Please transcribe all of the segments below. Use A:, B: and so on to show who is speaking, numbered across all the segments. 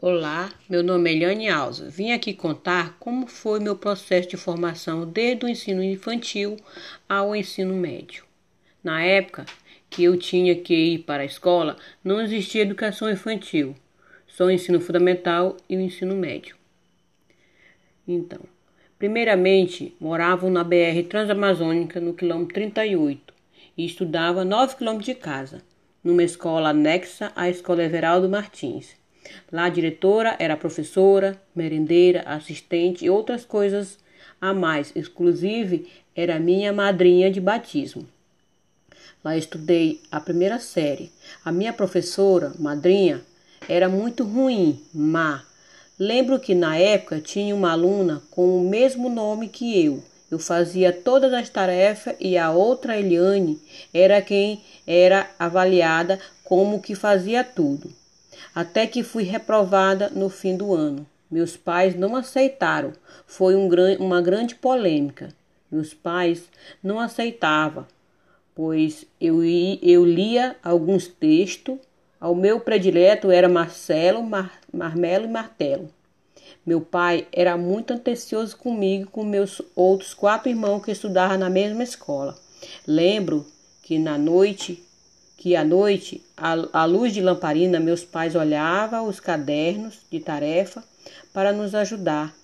A: Olá, meu nome é Eliane Alza. Vim aqui contar como foi meu processo de formação desde o ensino infantil ao ensino médio. Na época que eu tinha que ir para a escola, não existia educação infantil, só o ensino fundamental e o ensino médio. Então, primeiramente, moravam na BR Transamazônica, no quilômetro 38, e estudava 9 quilômetros de casa, numa escola anexa à Escola Everaldo Martins. Lá a diretora era professora, merendeira, assistente e outras coisas a mais. Exclusive, era minha madrinha de batismo. Lá estudei a primeira série. A minha professora, madrinha, era muito ruim, má. Lembro que na época tinha uma aluna com o mesmo nome que eu. Eu fazia todas as tarefas e a outra Eliane era quem era avaliada como que fazia tudo até que fui reprovada no fim do ano. Meus pais não aceitaram. Foi um gran uma grande polêmica. Meus pais não aceitavam, pois eu, eu lia alguns textos. O meu predileto era Marcelo, Mar Marmelo e Martelo. Meu pai era muito atencioso comigo e com meus outros quatro irmãos que estudavam na mesma escola. Lembro que na noite que à noite, à, luz de lamparina, meus pais olhavam os cadernos de tarefa para nos ajudar.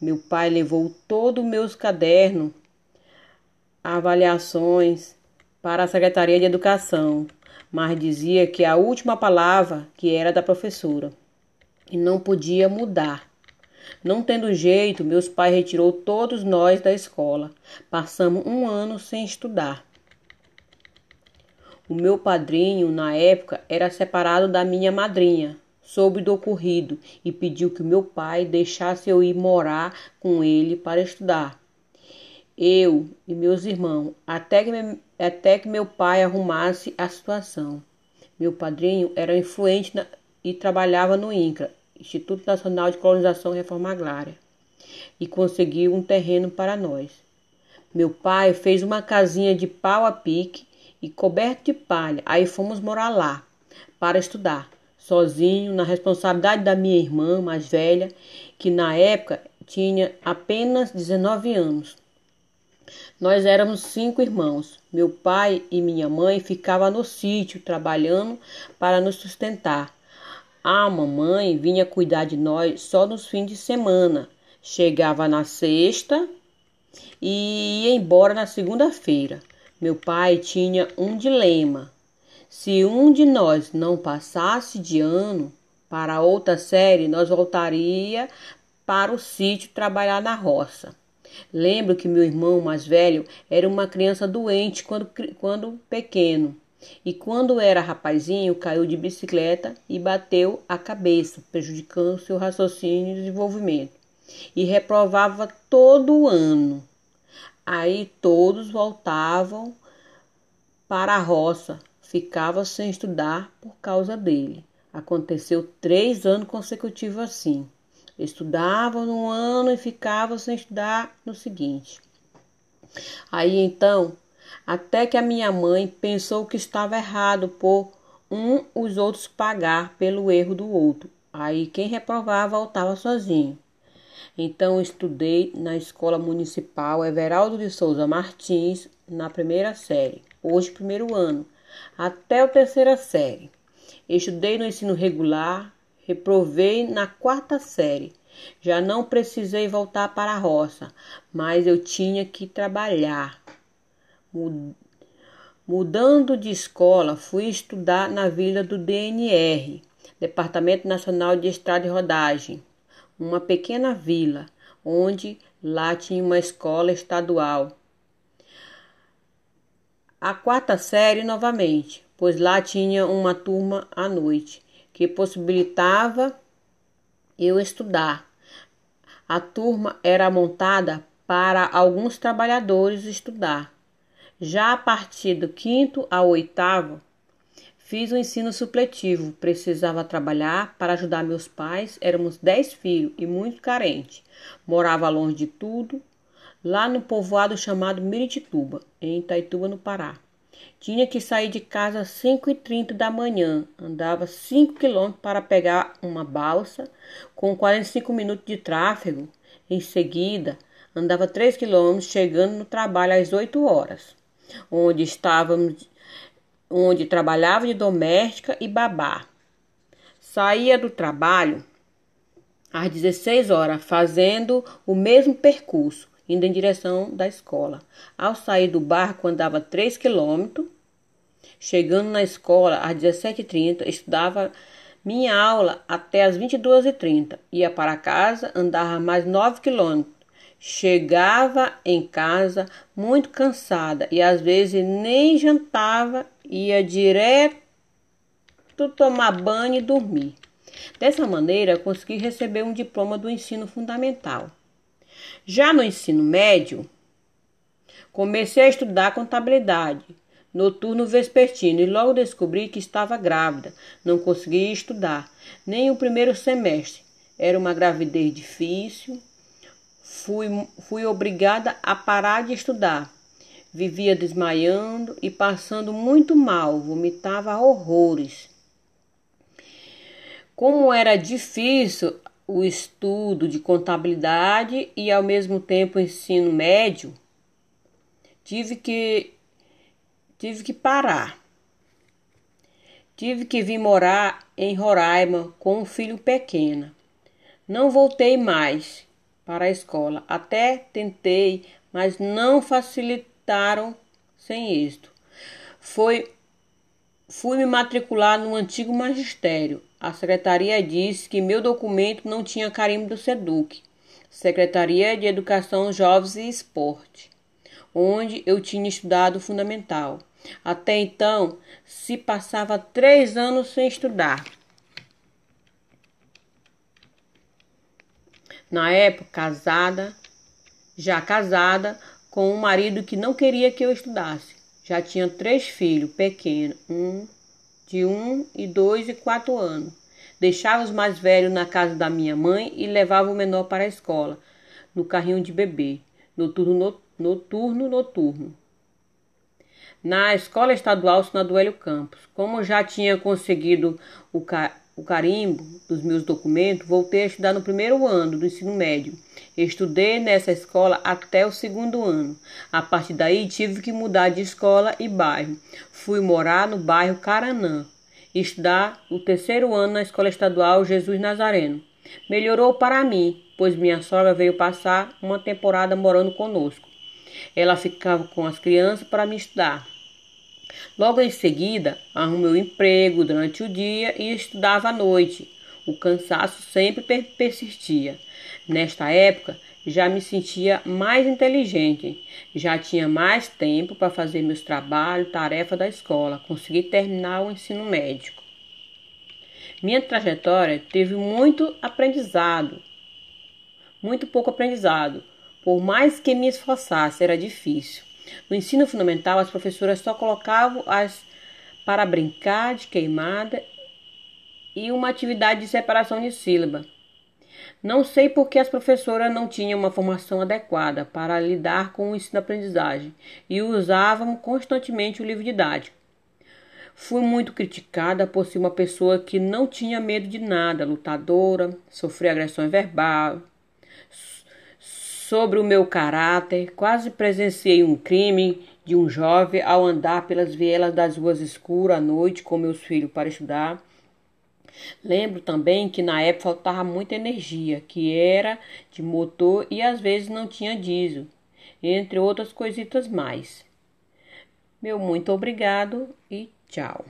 A: Meu pai levou todos os meus cadernos, avaliações para a Secretaria de Educação, mas dizia que a última palavra que era da professora e não podia mudar. Não tendo jeito, meus pais retirou todos nós da escola. Passamos um ano sem estudar. O meu padrinho, na época, era separado da minha madrinha. Soube do ocorrido e pediu que meu pai deixasse eu ir morar com ele para estudar. Eu e meus irmãos, até que, até que meu pai arrumasse a situação. Meu padrinho era influente na, e trabalhava no INCRA, Instituto Nacional de Colonização e Reforma Agrária, e conseguiu um terreno para nós. Meu pai fez uma casinha de pau a pique e coberto de palha. Aí fomos morar lá para estudar, sozinho, na responsabilidade da minha irmã mais velha, que na época tinha apenas 19 anos. Nós éramos cinco irmãos. Meu pai e minha mãe ficavam no sítio trabalhando para nos sustentar. A mamãe vinha cuidar de nós só nos fins de semana. Chegava na sexta e ia embora na segunda-feira. Meu pai tinha um dilema. Se um de nós não passasse de ano para outra série, nós voltaria para o sítio trabalhar na roça. Lembro que meu irmão mais velho era uma criança doente quando, quando pequeno. E quando era rapazinho, caiu de bicicleta e bateu a cabeça, prejudicando seu raciocínio e desenvolvimento. E reprovava todo ano. Aí todos voltavam para a roça, ficava sem estudar por causa dele. Aconteceu três anos consecutivos assim. Estudava no ano e ficava sem estudar no seguinte. Aí então, até que a minha mãe pensou que estava errado por um os outros pagar pelo erro do outro. Aí quem reprovava voltava sozinho. Então estudei na Escola Municipal Everaldo de Souza Martins, na primeira série, hoje primeiro ano, até a terceira série. Estudei no ensino regular, reprovei na quarta série. Já não precisei voltar para a roça, mas eu tinha que trabalhar. Mudando de escola, fui estudar na vila do DNR, Departamento Nacional de Estrada e Rodagem, uma pequena vila, onde lá tinha uma escola estadual. A quarta série novamente, pois lá tinha uma turma à noite, que possibilitava eu estudar. A turma era montada para alguns trabalhadores estudar. Já a partir do quinto ao oitavo, Fiz o ensino supletivo, precisava trabalhar para ajudar meus pais. Éramos dez filhos e muito carentes. Morava longe de tudo, lá no povoado chamado Miritituba, em Itaituba, no Pará. Tinha que sair de casa às 5h30 da manhã. Andava 5 quilômetros para pegar uma balsa, com 45 minutos de tráfego. Em seguida, andava 3 quilômetros, chegando no trabalho às 8 horas, onde estávamos, onde trabalhava de doméstica e babá. Saía do trabalho às 16 horas, fazendo o mesmo percurso, indo em direção da escola. Ao sair do barco, andava 3 quilômetros. Chegando na escola às 17h30, estudava minha aula até às 22h30. Ia para casa, andava mais 9 quilômetros. Chegava em casa muito cansada e às vezes nem jantava, ia direto tomar banho e dormir. Dessa maneira, consegui receber um diploma do ensino fundamental. Já no ensino médio, comecei a estudar contabilidade, noturno vespertino, e logo descobri que estava grávida. Não conseguia estudar, nem o primeiro semestre. Era uma gravidez difícil. Fui, fui obrigada a parar de estudar. Vivia desmaiando e passando muito mal, vomitava horrores. Como era difícil o estudo de contabilidade e ao mesmo tempo ensino médio, tive que tive que parar. Tive que vir morar em Roraima com um filho pequeno. Não voltei mais para a escola. Até tentei, mas não facilitaram sem êxito. Foi fui me matricular no antigo magistério. A secretaria disse que meu documento não tinha carimbo do SEDUC, Secretaria de Educação, Jovens e Esporte, onde eu tinha estudado fundamental. Até então, se passava três anos sem estudar. Na época, casada, já casada, com um marido que não queria que eu estudasse. Já tinha três filhos pequenos, um de um e dois e quatro anos. Deixava os mais velhos na casa da minha mãe e levava o menor para a escola, no carrinho de bebê, noturno, noturno, noturno. Na escola estadual Sinaduélio Campos, como já tinha conseguido o, o carimbo dos meus documentos, voltei a estudar no primeiro ano do ensino médio. Estudei nessa escola até o segundo ano. A partir daí tive que mudar de escola e bairro. Fui morar no bairro Caranã, estudar o terceiro ano na escola estadual Jesus Nazareno. Melhorou para mim, pois minha sogra veio passar uma temporada morando conosco. Ela ficava com as crianças para me estudar. Logo em seguida, arrumei um emprego durante o dia e estudava à noite. O cansaço sempre persistia. Nesta época, já me sentia mais inteligente, já tinha mais tempo para fazer meus trabalhos, tarefa da escola, consegui terminar o ensino médico. Minha trajetória teve muito aprendizado, muito pouco aprendizado. Por mais que me esforçasse, era difícil. No ensino fundamental, as professoras só colocavam as para brincar de queimada e uma atividade de separação de sílaba. Não sei por que as professoras não tinham uma formação adequada para lidar com o ensino-aprendizagem e usavam constantemente o livro didático. Fui muito criticada por ser uma pessoa que não tinha medo de nada, lutadora, sofri agressão verbal, sobre o meu caráter, quase presenciei um crime de um jovem ao andar pelas vielas das ruas escuras à noite com meus filhos para estudar. Lembro também que na época faltava muita energia, que era de motor e às vezes não tinha diesel, entre outras coisitas mais. Meu muito obrigado e tchau.